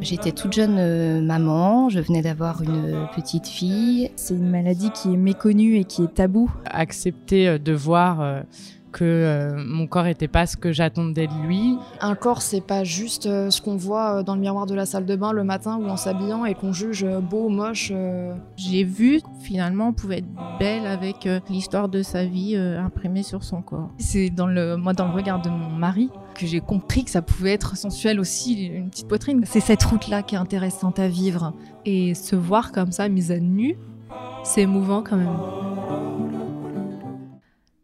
J'étais toute jeune euh, maman, je venais d'avoir une petite fille. C'est une maladie qui est méconnue et qui est tabou. Accepter euh, de voir euh, que euh, mon corps n'était pas ce que j'attendais de lui. Un corps, c'est pas juste euh, ce qu'on voit euh, dans le miroir de la salle de bain le matin ou en s'habillant et qu'on juge beau, moche. euh. J'ai vu finalement on pouvait être belle avec euh, l'histoire de sa vie euh, imprimée sur son corps. C'est dans le, moi, dans le regard de mon mari que j'ai compris que ça pouvait être sensuel aussi, une petite poitrine. C'est cette route-là qui est intéressante à vivre. Et se voir comme ça, mise à nu, c'est émouvant quand même.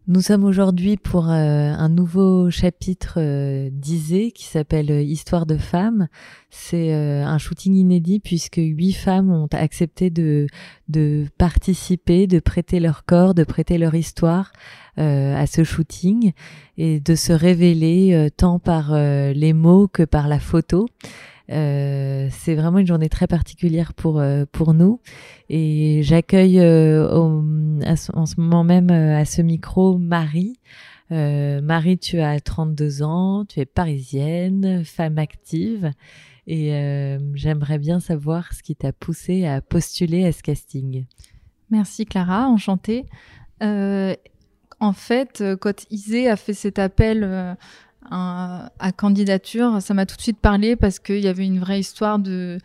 Nous sommes aujourd'hui pour euh, un nouveau chapitre euh, d'Isée qui s'appelle euh, Histoire de femmes. C'est euh, un shooting inédit puisque huit femmes ont accepté de, de participer, de prêter leur corps, de prêter leur histoire à ce shooting et de se révéler tant par les mots que par la photo. Euh, c'est vraiment une journée très particulière pour euh, pour nous et j'accueille euh, en ce moment même à ce micro Marie. Marie, tu as 32 ans, tu es parisienne, femme active et j'aimerais bien savoir ce qui t'a poussé à postuler à ce casting. Merci Clara, enchantée. En fait, quand Isée a fait cet appel à, candidature, ça m'a tout de suite parlé parce qu'il y avait une vraie histoire de,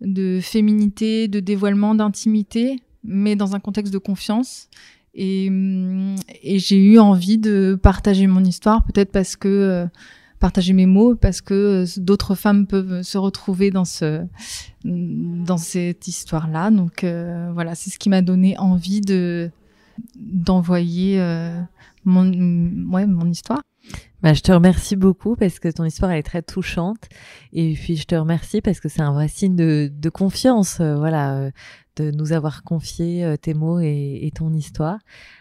de féminité, de dévoilement, d'intimité, mais dans un contexte de confiance. Et, et j'ai eu envie de partager mon histoire, peut-être parce que euh, partager mes mots, parce que euh, d'autres femmes peuvent se retrouver dans ce dans cette histoire-là. Donc euh, voilà, c'est ce qui m'a donné envie de d'envoyer mon ouais mon histoire. Bah, je te remercie beaucoup parce que ton histoire elle est très touchante et puis je te remercie parce que c'est un vrai signe de, de confiance, euh, voilà, euh, de nous avoir confié euh, tes mots et, et ton histoire.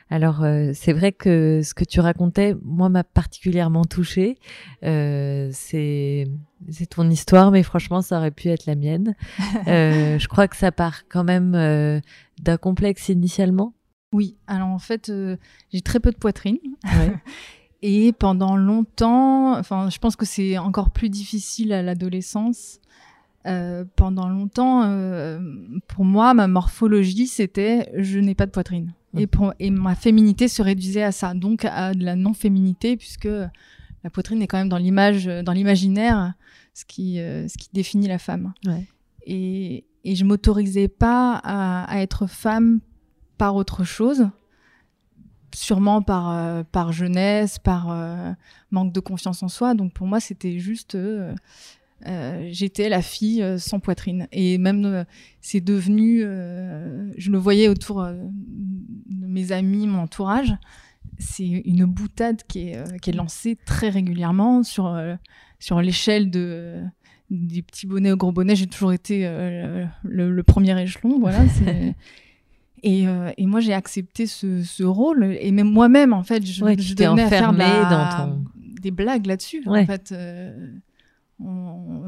Alors euh, c'est vrai que ce que tu racontais, moi m'a particulièrement touchée. Euh, c'est c'est ton histoire, mais franchement ça aurait pu être la mienne. Euh, je crois que ça part quand même euh, d'un complexe initialement. Oui, alors en fait, euh, j'ai très peu de poitrine. Ouais. Et pendant longtemps, enfin, je pense que c'est encore plus difficile à l'adolescence. Euh, pendant longtemps, euh, pour moi, ma morphologie, c'était je n'ai pas de poitrine. Mm. Et, pour, et ma féminité se réduisait à ça, donc à de la non-féminité, puisque la poitrine est quand même dans l'image, dans l'imaginaire, ce qui, euh, ce qui définit la femme. Ouais. Et, et je m'autorisais pas à, à être femme par autre chose sûrement par, euh, par jeunesse, par euh, manque de confiance en soi. Donc pour moi, c'était juste, euh, j'étais la fille sans poitrine. Et même, c'est devenu, je le voyais autour de mes amis, mon entourage, c'est une boutade qui est, lancée très régulièrement sur, sur l'échelle de des petits bonnets au gros bonnet. J'ai toujours été le, le premier échelon, voilà. et, euh, et moi, j'ai accepté ce, ce rôle. Et même moi-même, en fait, je, Ouais, je t'es à enfermée ma- dans ton- des blagues là-dessus. Ouais. En fait, euh,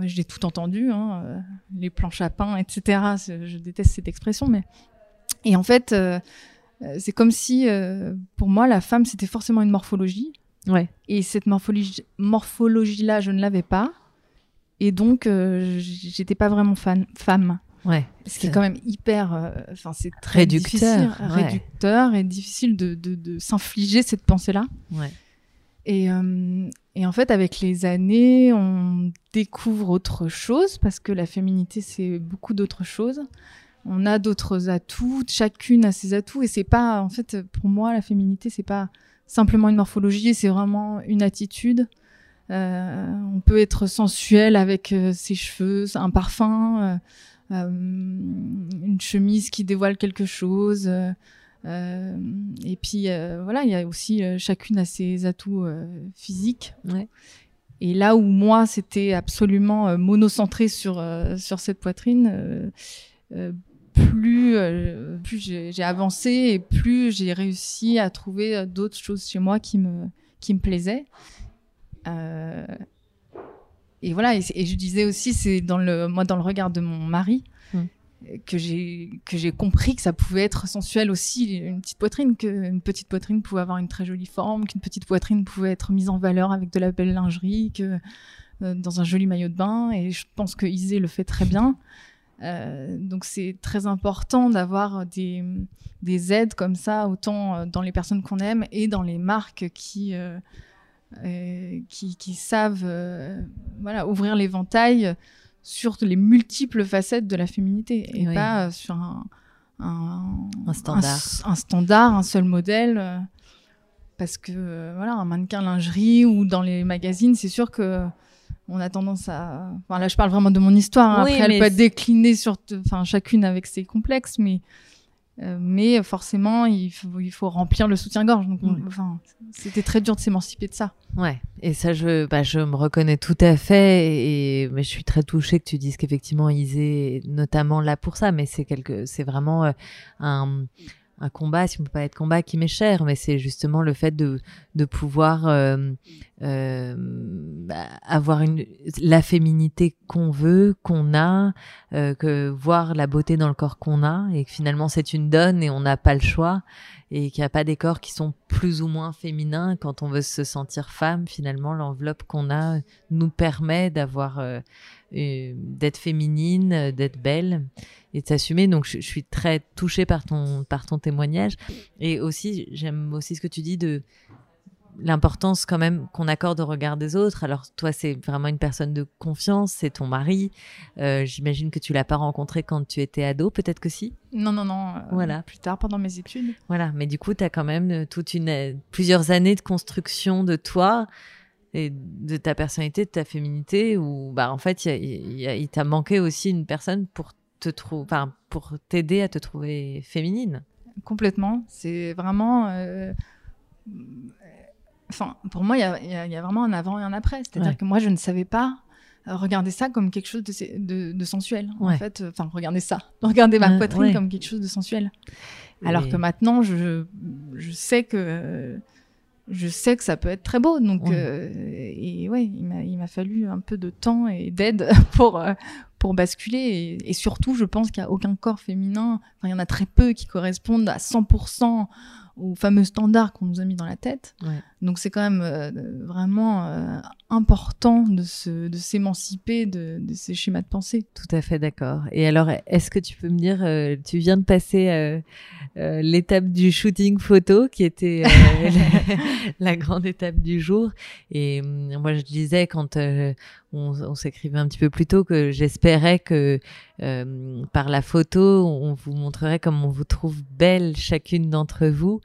j'ai tout entendu, hein, euh, les planches à pain, etc. Je déteste cette expression, mais et en fait, euh, c'est comme si, pour moi, la femme, c'était forcément une morphologie. Ouais. Et cette morphologie, morphologie-là, je ne l'avais pas. Et donc, j'étais pas vraiment fan, femme. Ouais. Ce qui est quand même hyper. euh, Enfin, c'est très Réducteur, difficile, ouais. réducteur et difficile de, de, de s'infliger cette pensée-là. Ouais. Et, euh, et en fait, avec les années, on découvre autre chose parce que la féminité, c'est beaucoup d'autres choses. On a d'autres atouts, chacune a ses atouts, et c'est pas, en fait, pour moi, la féminité, c'est pas simplement une morphologie, c'est vraiment une attitude. Euh, on peut être sensuel avec euh, ses cheveux, un parfum, une chemise qui dévoile quelque chose. euh, euh, et puis euh, voilà, il y a aussi euh, chacune a ses atouts euh, physiques. Ouais. Et là où moi c'était absolument euh, monocentré sur euh, sur cette poitrine, euh, euh, plus euh, plus j'ai avancé et plus j'ai réussi à trouver euh, d'autres choses chez moi qui me qui me plaisaient. Euh, et voilà, et, je disais aussi, c'est dans le moi dans le regard de mon mari Mm. que j'ai que j'ai compris que ça pouvait être sensuel aussi une petite poitrine, qu'une petite poitrine pouvait avoir une très jolie forme, qu'une petite poitrine pouvait être mise en valeur avec de la belle lingerie, que dans un joli maillot de bain. Et je pense que Isée le fait très bien. donc c'est très important d'avoir des, des, aides comme ça, autant dans les personnes qu'on aime et dans les marques qui, qui, qui, savent voilà, ouvrir l'éventail sur les multiples facettes de la féminité et pas sur un, un, standard. Un, standard, un seul modèle. Euh, parce que euh, voilà, un mannequin lingerie ou dans les magazines, c'est sûr que on a tendance à. Enfin, là, je parle vraiment de mon histoire. Hein. Après, elle peut être déclinée sur, enfin, chacune avec ses complexes, mais euh, mais forcément, il faut, il faut remplir le soutien-gorge. Donc, enfin, c'était très dur de s'émanciper de ça. Ouais, et ça, je, bah, je me reconnais tout à fait. Et, mais je suis très touchée que tu dises qu'effectivement, Isée est notamment là pour ça. Mais c'est quelque, c'est vraiment euh, un, un combat, si on peut pas être combat, qui m'est cher, mais c'est justement le fait de, de pouvoir euh, euh, bah, avoir la féminité qu'on veut, qu'on a, euh, que voir la beauté dans le corps qu'on a, et que finalement c'est une donne et on n'a pas le choix, et qu'il n'y a pas des corps qui sont plus ou moins féminins. Quand on veut se sentir femme, finalement l'enveloppe qu'on a nous permet d'avoir d'être féminine, d'être belle et de s'assumer. Donc, je, suis très touchée par ton, par ton témoignage. Et aussi, j'aime aussi ce que tu dis de l'importance quand même qu'on accorde au regard des autres. Alors, toi, c'est vraiment une personne de confiance, c'est ton mari. Euh, j'imagine que tu l'as pas rencontré quand tu étais ado, peut-être que si Non, non, non. Euh, voilà. Plus tard, pendant mes études. Voilà, mais du coup, tu as quand même euh, toute une, plusieurs années de construction de toi et de ta personnalité, de ta féminité, où bah, en fait, il t'a manqué aussi une personne pour te trouver, enfin, pour t'aider à te trouver féminine. Complètement. C'est vraiment. Euh, enfin, pour moi, il y, y a, vraiment un avant et un après. C'est-à-dire que moi, je ne savais pas euh, regarder ça comme quelque chose de, de, sensuel. En fait, enfin, regarder ça, regarder ma poitrine comme quelque chose de sensuel. Alors que maintenant, je, je sais que je sais que ça peut être très beau. Donc, euh, et ouais, il m'a fallu un peu de temps et d'aide pour, euh, pour basculer. Et, surtout, je pense qu'il n'y a aucun corps féminin, il y en a très peu qui correspondent à 100% aux fameux standards qu'on nous a mis dans la tête. Donc c'est quand même euh, vraiment euh, important de, se, de s'émanciper de, de, ces schémas de pensée. Tout à fait d'accord. Et alors, est-ce que tu peux me dire, euh, tu viens de passer l'étape du shooting photo qui était la, grande étape du jour? Et hum, moi, je disais quand on, s'écrivait un petit peu plus tôt que j'espérais que par la photo, on vous montrerait comme on vous trouve belle chacune d'entre vous.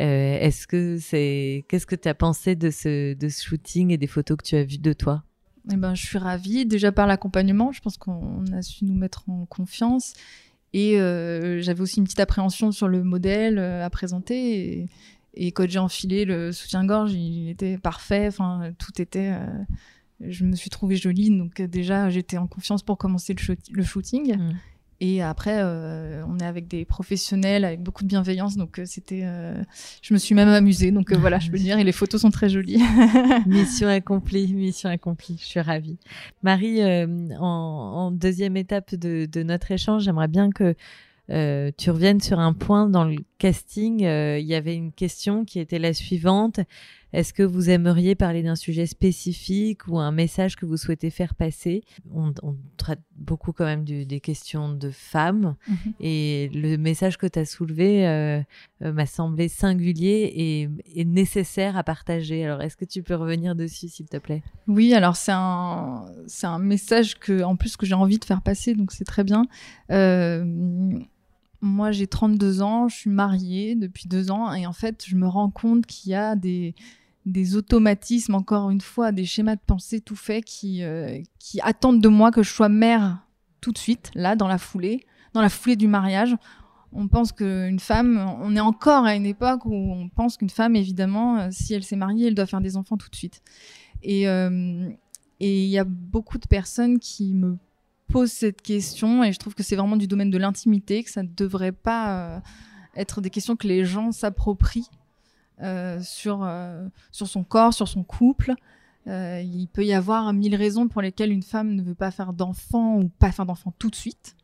Euh, est-ce que c'est qu'est-ce que tu as pensé de ce de ce shooting et des photos que tu as vues de toi? Eh ben, je suis ravie déjà par l'accompagnement. Je pense qu'on a su nous mettre en confiance et euh, j'avais aussi une petite appréhension sur le modèle à présenter. Et, et quand j'ai enfilé le soutien-gorge, il était parfait. Enfin, tout était je me suis trouvée jolie, donc euh, déjà j'étais en confiance pour commencer le, shooting. Mm. Et après, euh, on est avec des professionnels, avec beaucoup de bienveillance, donc euh, c'était. je me suis même amusée, donc voilà, je peux dire, et les photos sont très jolies. mission accomplie, mission accomplie. Je suis ravie. Marie, en, deuxième étape de, de notre échange, j'aimerais bien que tu reviennes sur un point dans le casting. Il y avait une question qui était la suivante. Est-ce que vous aimeriez parler d'un sujet spécifique ou un message que vous souhaitez faire passer? On, traite beaucoup quand même des questions de femmes mhm. et le message que tu as soulevé euh, euh, m'a semblé singulier et, nécessaire à partager. Alors est-ce que tu peux revenir dessus s'il te plaît? Oui, alors c'est un, c'est un message que, en plus que j'ai envie de faire passer, donc c'est très bien. Euh, moi, j'ai 32 ans, je suis mariée depuis deux ans et en fait, je me rends compte qu'il y a des, automatismes, encore une fois, des schémas de pensée tout faits qui, euh, qui attendent de moi que je sois mère tout de suite, là, dans la foulée, dans la foulée du mariage. On pense qu'une femme, on est encore à une époque où on pense qu'une femme, évidemment, euh, si elle s'est mariée, elle doit faire des enfants tout de suite. Et euh, il y a beaucoup de personnes qui me posent cette question, et je trouve que c'est vraiment du domaine de l'intimité, que ça ne devrait pas être des questions que les gens s'approprient euh, sur, euh, sur son corps, sur son couple. Euh, il peut y avoir mille raisons pour lesquelles une femme ne veut pas faire d'enfant ou pas faire d'enfant tout de suite.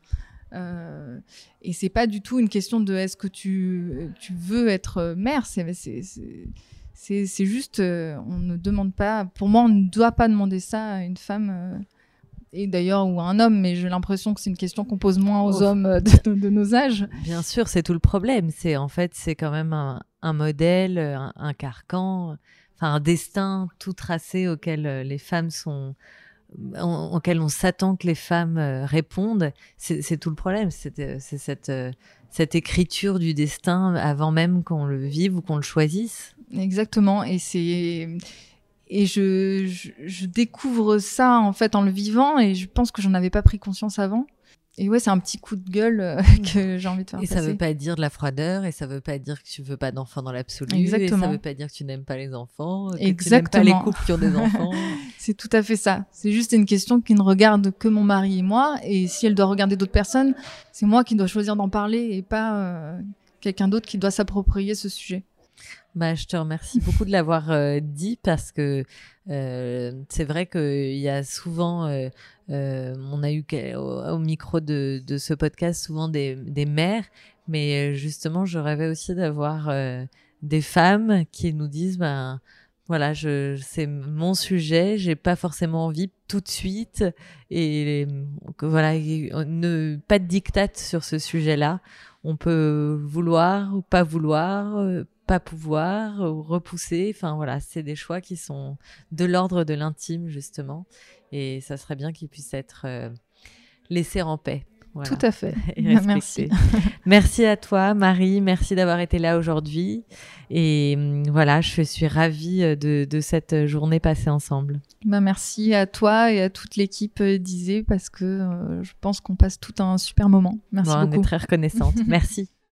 Euh, et c'est pas du tout une question de est-ce que tu, tu veux être mère. C'est, C'est juste, on ne demande pas. Pour moi, on ne doit pas demander ça à une femme et d'ailleurs ou à un homme, mais j'ai l'impression que c'est une question qu'on pose moins aux hommes de, nos âges. Bien sûr, c'est tout le problème. C'est en fait, c'est quand même un, modèle, un, carcan, enfin un destin tout tracé auquel les femmes sont, auquel on s'attend que les femmes répondent. C'est tout le problème. C'est cette cette écriture du destin avant même qu'on le vive ou qu'on le choisisse. Exactement. Et c'est et je, je, découvre ça en fait en le vivant et je pense que j'en avais pas pris conscience avant. Et ouais, c'est un petit coup de gueule euh, que j'ai envie de faire. Et ça veut pas dire de la froideur, et ça veut pas dire que tu veux pas d'enfants dans l'absolu, Exactement. et ça veut pas dire que tu n'aimes pas les enfants, que Exactement. tu n'aimes pas les couples qui ont des enfants. c'est tout à fait ça. C'est juste une question qui ne regarde que mon mari et moi, et si elle doit regarder d'autres personnes, c'est moi qui dois choisir d'en parler et pas euh, quelqu'un d'autre qui doit s'approprier ce sujet. Bah, je te remercie beaucoup de l'avoir euh, dit parce que euh, c'est vrai qu'il y a souvent, euh, on a eu au, micro de, ce podcast souvent des, des mères, mais justement, je rêvais aussi d'avoir des femmes qui nous disent, ben voilà, je, c'est mon sujet, j'ai pas forcément envie tout de suite et voilà, ne pas de dictat sur ce sujet-là. On peut vouloir ou pas vouloir pas pouvoir ou repousser. Enfin voilà, c'est des choix qui sont de l'ordre de l'intime justement, et ça serait bien qu'ils puissent être euh, laissés en paix. Tout à fait. Merci. merci à toi, Marie. Merci d'avoir été là aujourd'hui. Et hum, voilà, je suis ravie euh, de, cette journée passée ensemble. Bah, merci à toi et à toute l'équipe euh, d'Isée parce que je pense qu'on passe tout un super moment. Merci beaucoup. On est très reconnaissante. merci.